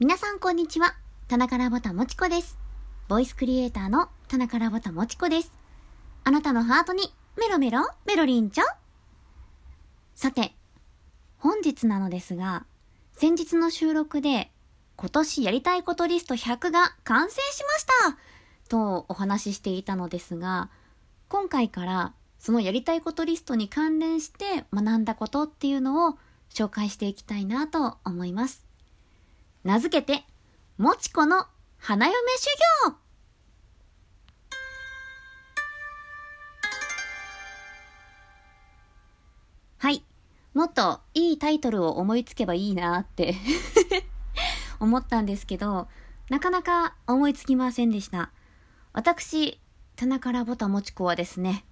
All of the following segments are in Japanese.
皆さんこんにちは。田中らぼたもちこです。ボイスクリエイターの田中らぼたもちこです。あなたのハートにメロメロメロリンちゃん。さて、本日なのですが、先日の収録で今年やりたいことリスト100が完成しましたとお話ししていたのですが、今回からそのやりたいことリストに関連して学んだことっていうのを紹介していきたいなと思います。名付けて、もちこの花嫁修行はい。もっといいタイトルを思いつけばいいなって 思ったんですけど、なかなか思いつきませんでした。私、田中らぼたもちこはですね、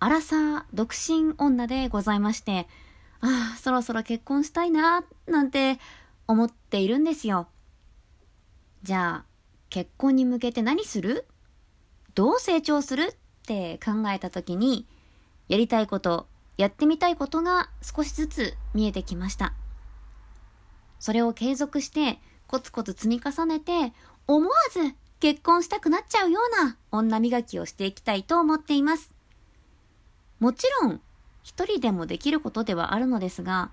アラサー独身女でございまして、ああ、そろそろ結婚したいな、なんて思っているんですよ。じゃあ、結婚に向けて何する？どう成長する？って考えた時に、やりたいこと、やってみたいことが少しずつ見えてきました。それを継続してコツコツ積み重ねて、思わず結婚したくなっちゃうような女磨きをしていきたいと思っています。もちろん、一人でもできることではあるのですが、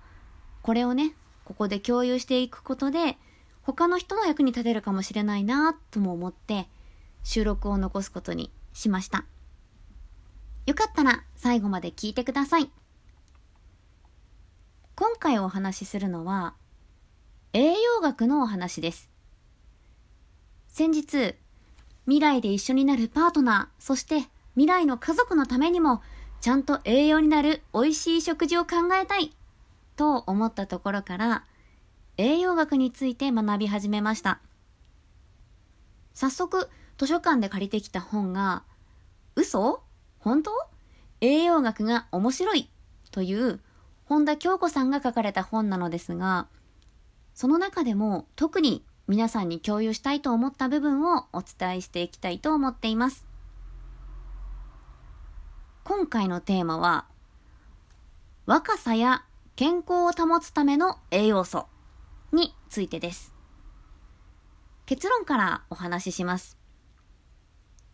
これをね、ここで共有していくことで、他の人の役に立てるかもしれないなとも思って、収録を残すことにしました。よかったら最後まで聞いてください。今回お話しするのは、栄養学のお話です。先日、未来で一緒になるパートナー、そして未来の家族のためにも、ちゃんと栄養になる美味しい食事を考えたいと思ったところから栄養学について学び始めました。早速図書館で借りてきた本が嘘？本当？栄養学が面白いという本田京子さんが書かれた本なのですがその中でも特に皆さんに共有したいと思った部分をお伝えしていきたいと思っています。今回のテーマは若さや健康を保つための栄養素についてです。結論からお話しします。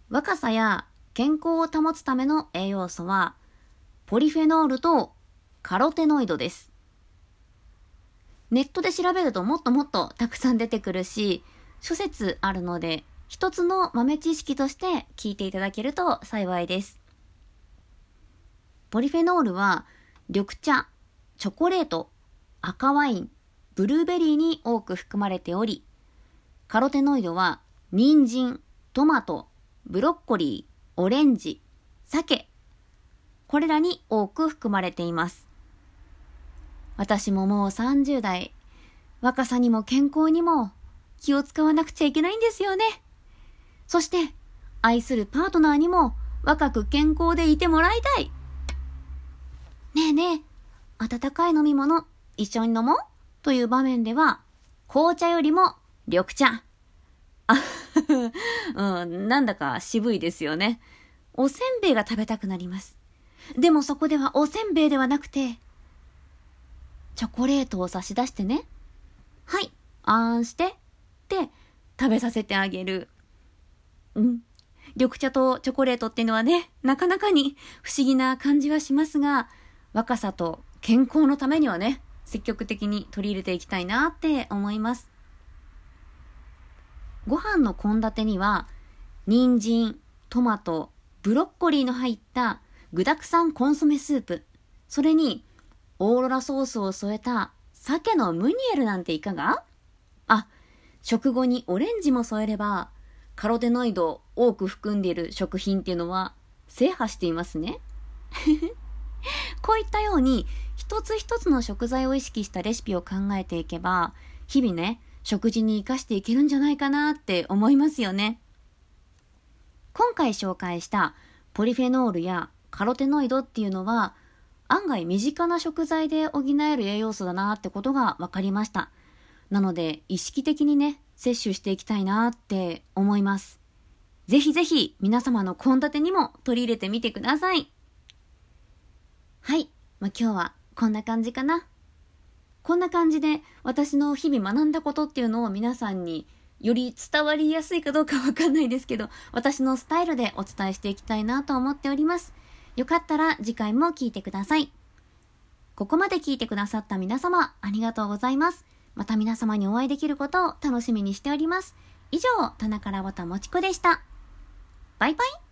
若さや健康を保つための栄養素は、ポリフェノールとカロテノイドです。ネットで調べるともっともっとたくさん出てくるし、諸説あるので、一つの豆知識として聞いていただけると幸いです。ポリフェノールは緑茶、チョコレート、赤ワイン、ブルーベリーに多く含まれており、カロテノイドは人参、トマト、ブロッコリー、オレンジ、鮭、これらに多く含まれています。私ももう30代、若さにも健康にも気を使わなくちゃいけないんですよね。そして、愛するパートナーにも若く健康でいてもらいたい。ねえねえ、温かい飲み物一緒に飲もう？という場面では、紅茶よりも緑茶。あ うん、なんだか渋いですよね。おせんべいが食べたくなります。でもそこではおせんべいではなくて、チョコレートを差し出してね。はい、あーんして、って食べさせてあげる。うん。緑茶とチョコレートっていうのはね、なかなかに不思議な感じはしますが、若さと健康のためにはね、積極的に取り入れていきたいなって思います。ご飯の献立には、人参、トマト、ブロッコリーの入った具沢山コンソメスープ、それにオーロラソースを添えた鮭のムニエルなんていかが？あ、食後にオレンジも添えれば、カロテノイドを多く含んでいる食品っていうのは制覇していますね。こういったように、一つ一つの食材を意識したレシピを考えていけば、日々ね、食事に活かしていけるんじゃないかなって思いますよね。今回紹介したポリフェノールやカロテノイドっていうのは、案外身近な食材で補える栄養素だなってことが分かりました。なので、意識的にね、摂取していきたいなって思います。ぜひぜひ皆様の献立にも取り入れてみてください。はい。まあ、今日はこんな感じかな。こんな感じで私の日々学んだことっていうのを皆さんにより伝わりやすいかどうかわかんないですけど、私のスタイルでお伝えしていきたいなと思っております。よかったら次回も聞いてください。ここまで聞いてくださった皆様、ありがとうございます。また皆様にお会いできることを楽しみにしております。以上、棚からぼたもちこでした。バイバイ